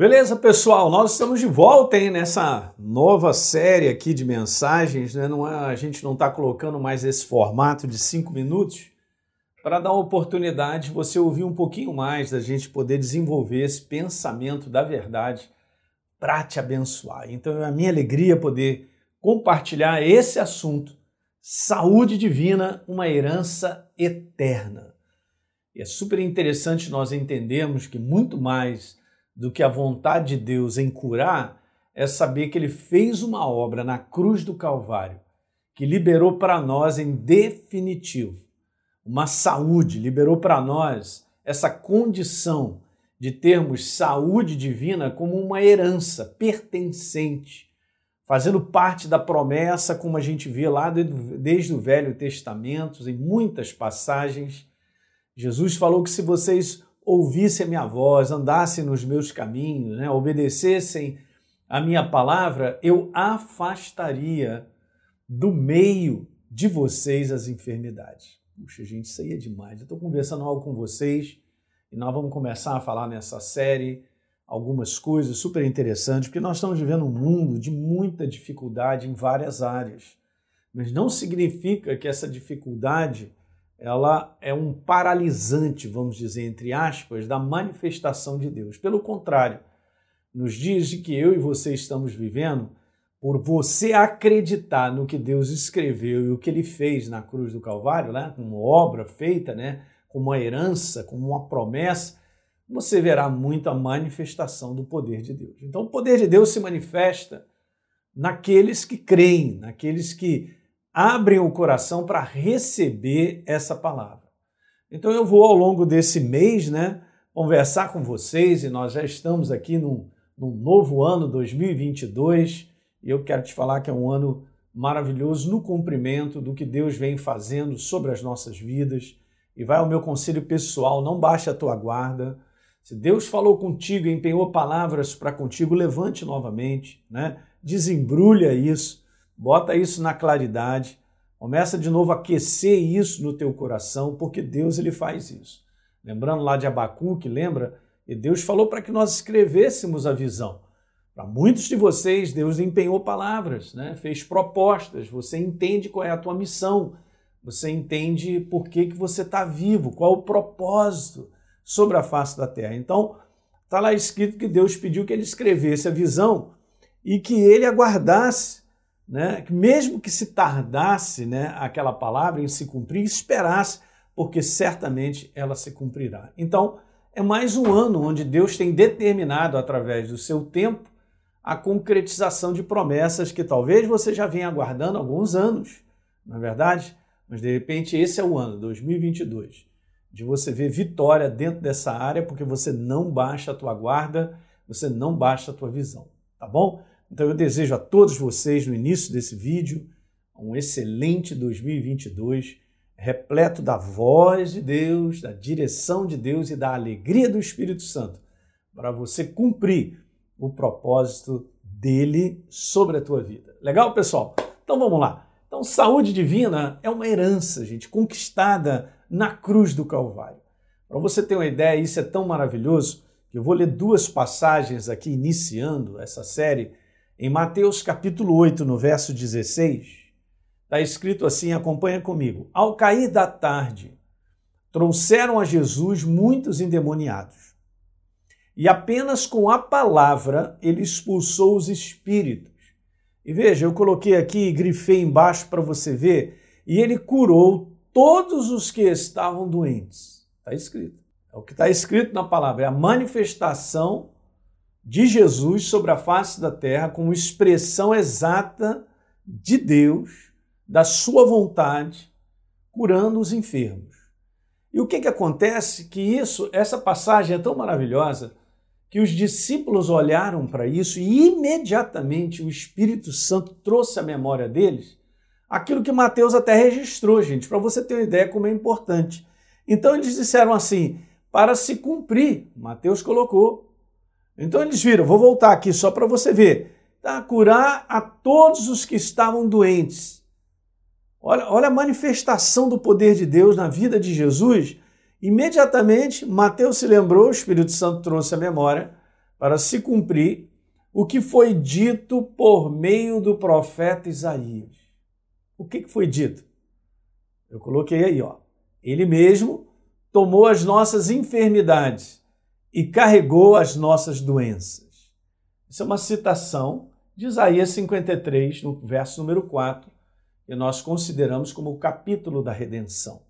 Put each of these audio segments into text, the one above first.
Beleza, pessoal? Nós estamos de volta hein, nessa nova série aqui de mensagens. Né? Não é, a gente não está colocando mais esse formato de cinco minutos para dar uma oportunidade de você ouvir um pouquinho mais, da gente poder desenvolver esse pensamento da verdade para te abençoar. Então é a minha alegria poder compartilhar esse assunto, saúde divina, uma herança eterna. E é super interessante nós entendermos que muito mais do que a vontade de Deus em curar é saber que ele fez uma obra na cruz do Calvário que liberou para nós em definitivo uma saúde, liberou para nós essa condição de termos saúde divina como uma herança pertencente, fazendo parte da promessa, como a gente vê lá desde o Velho Testamento, em muitas passagens. Jesus falou que se vocês ouvissem a minha voz, andassem nos meus caminhos, né, obedecessem a minha palavra, eu afastaria do meio de vocês as enfermidades. Puxa, gente, isso aí é demais. Eu estou conversando algo com vocês e nós vamos começar a falar nessa série algumas coisas super interessantes, porque nós estamos vivendo um mundo de muita dificuldade em várias áreas. Mas não significa que essa dificuldade ela é um paralisante, vamos dizer, entre aspas, da manifestação de Deus. Pelo contrário, nos dias de que eu e você estamos vivendo, por você acreditar no que Deus escreveu e o que ele fez na cruz do Calvário, né, como obra feita, né, como uma herança, como uma promessa, você verá muita manifestação do poder de Deus. Então, o poder de Deus se manifesta naqueles que creem, naqueles que abrem o coração para receber essa palavra. Então eu vou ao longo desse mês, né, conversar com vocês e nós já estamos aqui num, num novo ano 2022 e eu quero te falar que é um ano maravilhoso no cumprimento do que Deus vem fazendo sobre as nossas vidas. E vai ao meu conselho pessoal, não baixe a tua guarda. Se Deus falou contigo, empenhou palavras para contigo, levante novamente, né? Desembrulha isso Bota isso na claridade. Começa de novo a aquecer isso no teu coração, porque Deus ele faz isso. Lembrando lá de Abacuque, lembra? E Deus falou para que nós escrevêssemos a visão. Para muitos de vocês, Deus empenhou palavras, né? fez propostas, você entende qual é a tua missão, você entende por que, que você está vivo, qual o propósito sobre a face da terra. Então, está lá escrito que Deus pediu que ele escrevesse a visão e que ele aguardasse né, mesmo que se tardasse né, aquela palavra em se cumprir, esperasse, porque certamente ela se cumprirá. Então, é mais um ano onde Deus tem determinado, através do seu tempo, a concretização de promessas que talvez você já venha aguardando alguns anos, na é verdade? Mas de repente esse é o ano, 2022, de você ver vitória dentro dessa área, porque você não baixa a tua guarda, você não baixa a tua visão, tá bom? Então eu desejo a todos vocês, no início desse vídeo, um excelente 2022, repleto da voz de Deus, da direção de Deus e da alegria do Espírito Santo, para você cumprir o propósito dele sobre a tua vida. Legal, pessoal? Então vamos lá. Então, saúde divina é uma herança, gente, conquistada na cruz do Calvário. Para você ter uma ideia, isso é tão maravilhoso que eu vou ler duas passagens aqui iniciando essa série em Mateus capítulo 8, no verso 16, está escrito assim: acompanha comigo. Ao cair da tarde, trouxeram a Jesus muitos endemoniados. E apenas com a palavra ele expulsou os espíritos. E veja, eu coloquei aqui, grifei embaixo para você ver, e ele curou todos os que estavam doentes. Está escrito. É o que está escrito na palavra, é a manifestação de Jesus sobre a face da terra como expressão exata de Deus, da sua vontade, curando os enfermos. E o que, que acontece? Que isso, essa passagem é tão maravilhosa que os discípulos olharam para isso e imediatamente o Espírito Santo trouxe à memória deles aquilo que Mateus até registrou, gente, para você ter uma ideia como é importante. Então eles disseram assim: para se cumprir, Mateus colocou então eles viram, vou voltar aqui só para você ver, tá? curar a todos os que estavam doentes. Olha, olha a manifestação do poder de Deus na vida de Jesus. Imediatamente, Mateus se lembrou, o Espírito Santo trouxe a memória, para se cumprir o que foi dito por meio do profeta Isaías. O que foi dito? Eu coloquei aí, ó. Ele mesmo tomou as nossas enfermidades e carregou as nossas doenças. Isso é uma citação de Isaías 53, no verso número 4, que nós consideramos como o capítulo da redenção.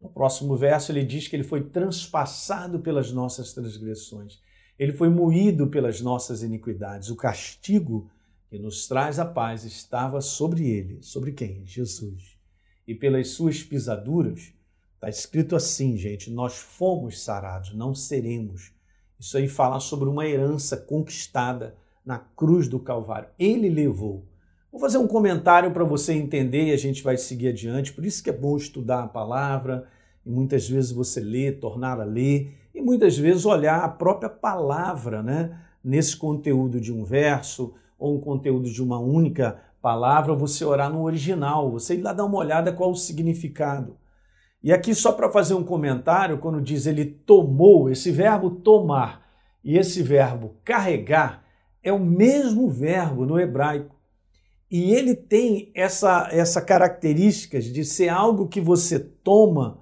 No próximo verso, ele diz que ele foi transpassado pelas nossas transgressões, ele foi moído pelas nossas iniquidades. O castigo que nos traz a paz estava sobre ele. Sobre quem? Jesus. E pelas suas pisaduras, está escrito assim, gente: nós fomos sarados, não seremos. Isso aí fala sobre uma herança conquistada na cruz do Calvário. Ele levou. Vou fazer um comentário para você entender e a gente vai seguir adiante. Por isso que é bom estudar a palavra e muitas vezes você ler, tornar a ler e muitas vezes olhar a própria palavra, né? Nesse conteúdo de um verso ou um conteúdo de uma única palavra, você orar no original, você ir lá dar uma olhada qual o significado. E aqui, só para fazer um comentário, quando diz ele tomou, esse verbo tomar e esse verbo carregar é o mesmo verbo no hebraico. E ele tem essa, essa característica de ser algo que você toma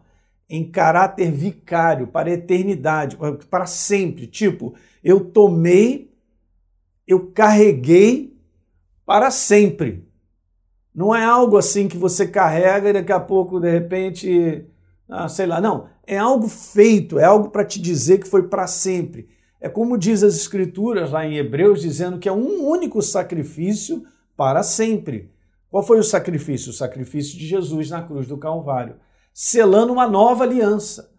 em caráter vicário, para a eternidade, para sempre. Tipo, eu tomei, eu carreguei para sempre. Não é algo assim que você carrega e daqui a pouco, de repente, ah, sei lá. Não, é algo feito, é algo para te dizer que foi para sempre. É como diz as Escrituras lá em Hebreus, dizendo que é um único sacrifício para sempre. Qual foi o sacrifício? O sacrifício de Jesus na cruz do Calvário, selando uma nova aliança.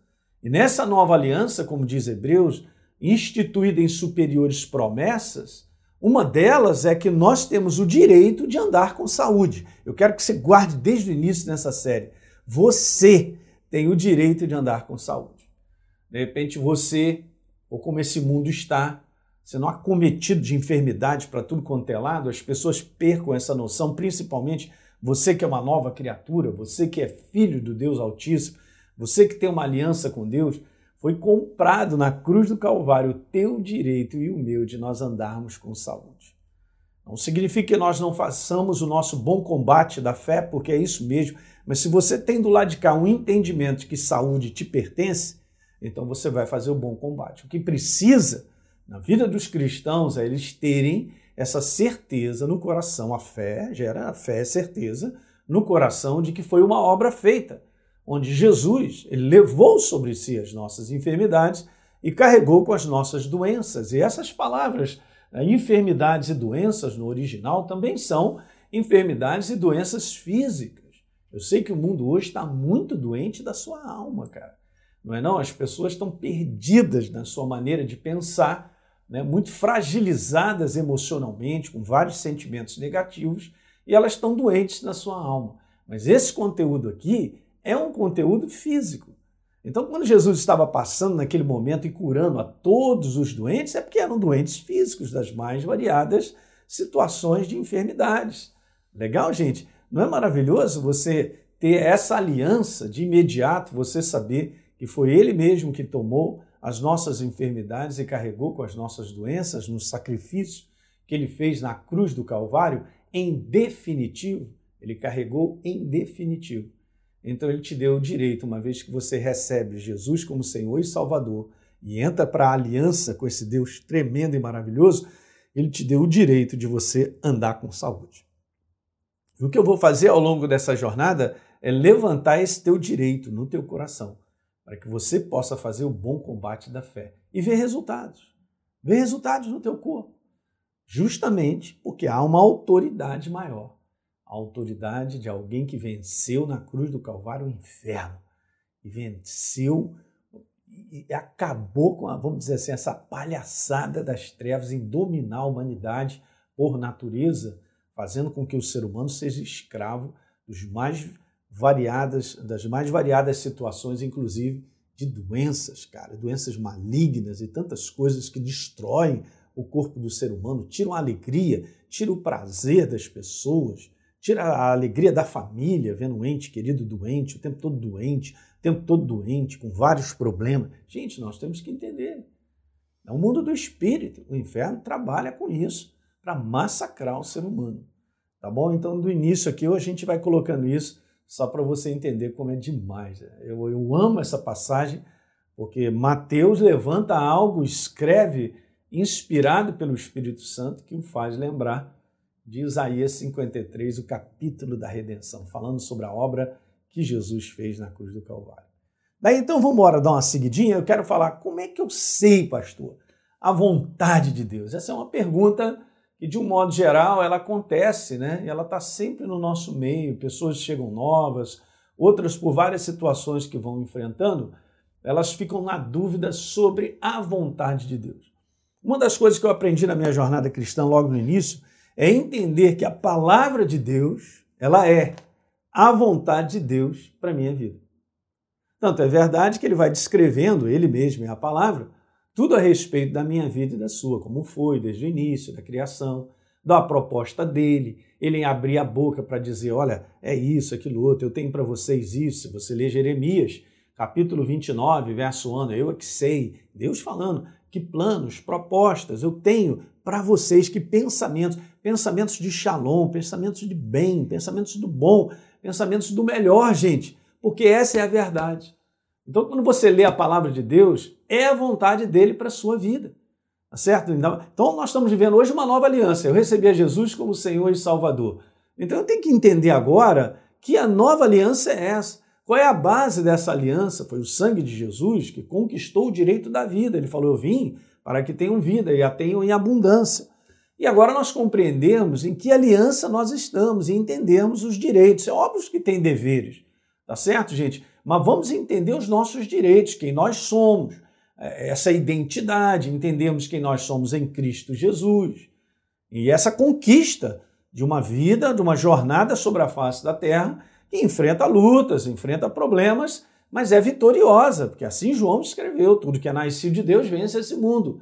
E nessa nova aliança, como diz Hebreus, instituída em superiores promessas, uma delas é que nós temos o direito de andar com saúde. Eu quero que você guarde desde o início nessa série. Você tem o direito de andar com saúde. De repente você, ou como esse mundo está, sendo acometido de enfermidade para tudo quanto é lado, as pessoas percam essa noção, principalmente você que é uma nova criatura, você que é filho do Deus Altíssimo, você que tem uma aliança com Deus, foi comprado na cruz do Calvário o teu direito e o meu de nós andarmos com saúde. Não significa que nós não façamos o nosso bom combate da fé, porque é isso mesmo, mas se você tem do lado de cá um entendimento de que saúde te pertence, então você vai fazer o bom combate. O que precisa na vida dos cristãos é eles terem essa certeza no coração. A fé gera a fé, certeza no coração de que foi uma obra feita onde Jesus ele levou sobre si as nossas enfermidades e carregou com as nossas doenças. E essas palavras, enfermidades e doenças no original, também são enfermidades e doenças físicas. Eu sei que o mundo hoje está muito doente da sua alma, cara. Não é não? As pessoas estão perdidas na sua maneira de pensar, né? muito fragilizadas emocionalmente, com vários sentimentos negativos, e elas estão doentes na sua alma. Mas esse conteúdo aqui, é um conteúdo físico. Então, quando Jesus estava passando naquele momento e curando a todos os doentes, é porque eram doentes físicos das mais variadas situações de enfermidades. Legal, gente? Não é maravilhoso você ter essa aliança de imediato, você saber que foi Ele mesmo que tomou as nossas enfermidades e carregou com as nossas doenças no sacrifício que Ele fez na cruz do Calvário? Em definitivo, Ele carregou em definitivo então ele te deu o direito, uma vez que você recebe Jesus como Senhor e Salvador e entra para a aliança com esse Deus tremendo e maravilhoso, ele te deu o direito de você andar com saúde. O que eu vou fazer ao longo dessa jornada é levantar esse teu direito no teu coração, para que você possa fazer o bom combate da fé e ver resultados. Ver resultados no teu corpo. Justamente porque há uma autoridade maior a autoridade de alguém que venceu na cruz do Calvário o inferno. E venceu e acabou com, a, vamos dizer assim, essa palhaçada das trevas em dominar a humanidade por natureza, fazendo com que o ser humano seja escravo dos mais variadas, das mais variadas situações, inclusive de doenças, cara, doenças malignas e tantas coisas que destroem o corpo do ser humano, tiram a alegria, tiram o prazer das pessoas, tira a alegria da família vendo um ente querido doente, o tempo todo doente, o tempo todo doente, com vários problemas. Gente, nós temos que entender. É o mundo do espírito. O inferno trabalha com isso para massacrar o ser humano. Tá bom? Então, do início aqui, a gente vai colocando isso só para você entender como é demais. Eu, eu amo essa passagem, porque Mateus levanta algo, escreve, inspirado pelo Espírito Santo, que o faz lembrar de Isaías 53, o capítulo da redenção, falando sobre a obra que Jesus fez na cruz do Calvário. Daí então vamos embora dar uma seguidinha. Eu quero falar como é que eu sei, pastor, a vontade de Deus. Essa é uma pergunta que, de um modo geral, ela acontece, né? E ela está sempre no nosso meio. Pessoas chegam novas, outras por várias situações que vão enfrentando, elas ficam na dúvida sobre a vontade de Deus. Uma das coisas que eu aprendi na minha jornada cristã logo no início é entender que a palavra de Deus, ela é a vontade de Deus para a minha vida. Tanto é verdade que ele vai descrevendo, ele mesmo é a palavra, tudo a respeito da minha vida e da sua, como foi desde o início da criação, da proposta dele, ele abrir a boca para dizer, olha, é isso, aquilo outro, eu tenho para vocês isso. Se você ler Jeremias, capítulo 29, verso 1, eu é que sei, Deus falando, que planos, propostas eu tenho para vocês, que pensamentos, pensamentos de shalom, pensamentos de bem, pensamentos do bom, pensamentos do melhor, gente, porque essa é a verdade. Então, quando você lê a palavra de Deus, é a vontade dele para a sua vida. Tá certo? Então, então, nós estamos vivendo hoje uma nova aliança. Eu recebi a Jesus como Senhor e Salvador. Então, eu tenho que entender agora que a nova aliança é essa. Qual é a base dessa aliança? Foi o sangue de Jesus que conquistou o direito da vida. Ele falou: Eu vim para que tenham vida e a tenham em abundância. E agora nós compreendemos em que aliança nós estamos e entendemos os direitos. É óbvio que tem deveres, tá certo, gente? Mas vamos entender os nossos direitos, quem nós somos, é, essa identidade, entendemos quem nós somos em Cristo Jesus. E essa conquista de uma vida, de uma jornada sobre a face da terra que enfrenta lutas, enfrenta problemas, mas é vitoriosa, porque assim João escreveu: tudo que é nascido de Deus vence esse mundo.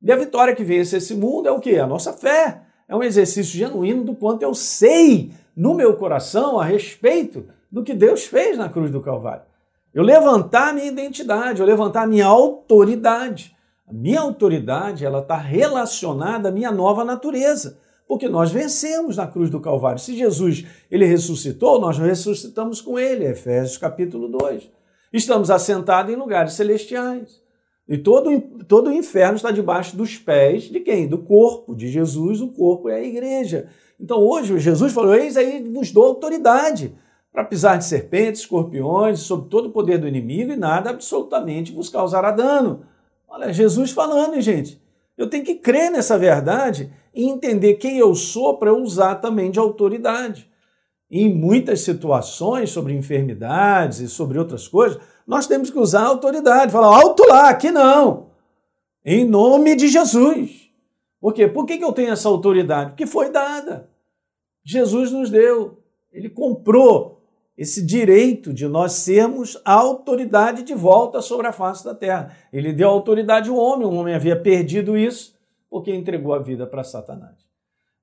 E a vitória que vence esse mundo é o quê? A nossa fé. É um exercício genuíno do quanto eu sei no meu coração a respeito do que Deus fez na cruz do Calvário. Eu levantar a minha identidade, eu levantar a minha autoridade. A minha autoridade ela está relacionada à minha nova natureza porque nós vencemos na cruz do Calvário. Se Jesus ele ressuscitou, nós ressuscitamos com ele, Efésios capítulo 2. Estamos assentados em lugares celestiais. E todo, todo o inferno está debaixo dos pés de quem? Do corpo de Jesus, o corpo é a igreja. Então hoje Jesus falou: Eis aí vos dou autoridade para pisar de serpentes, escorpiões, sobre todo o poder do inimigo e nada absolutamente vos causará dano. Olha, Jesus falando, gente. Eu tenho que crer nessa verdade e entender quem eu sou para usar também de autoridade. em muitas situações sobre enfermidades e sobre outras coisas, nós temos que usar a autoridade, falar alto lá, aqui não. Em nome de Jesus. Por quê? Por que eu tenho essa autoridade? Porque foi dada. Jesus nos deu. Ele comprou esse direito de nós sermos a autoridade de volta sobre a face da terra. Ele deu autoridade ao homem, o homem havia perdido isso porque entregou a vida para Satanás.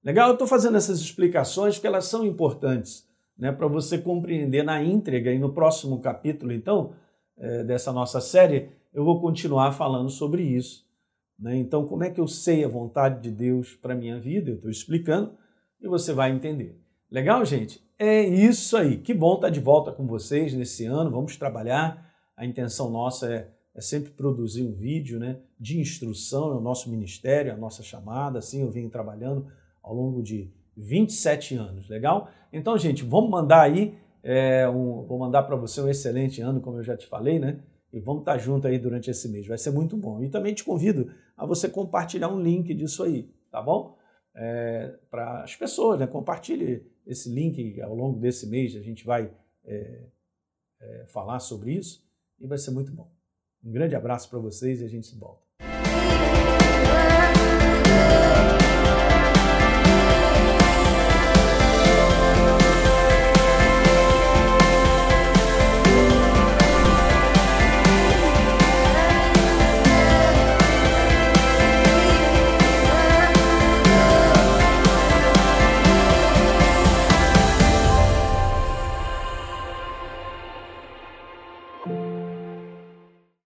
Legal? Eu estou fazendo essas explicações porque elas são importantes né, para você compreender na íntegra. E no próximo capítulo, então, é, dessa nossa série, eu vou continuar falando sobre isso. Né? Então, como é que eu sei a vontade de Deus para minha vida? Eu estou explicando e você vai entender. Legal, gente? É isso aí. Que bom estar de volta com vocês nesse ano. Vamos trabalhar. A intenção nossa é é sempre produzir um vídeo né, de instrução, é o nosso ministério, a nossa chamada, assim eu venho trabalhando ao longo de 27 anos, legal? Então, gente, vamos mandar aí, é, um, vou mandar para você um excelente ano, como eu já te falei, né? E vamos estar junto aí durante esse mês, vai ser muito bom. E também te convido a você compartilhar um link disso aí, tá bom? É, para as pessoas, né? Compartilhe esse link ao longo desse mês, a gente vai é falar sobre isso e vai ser muito bom. Um grande abraço para vocês e a gente se volta.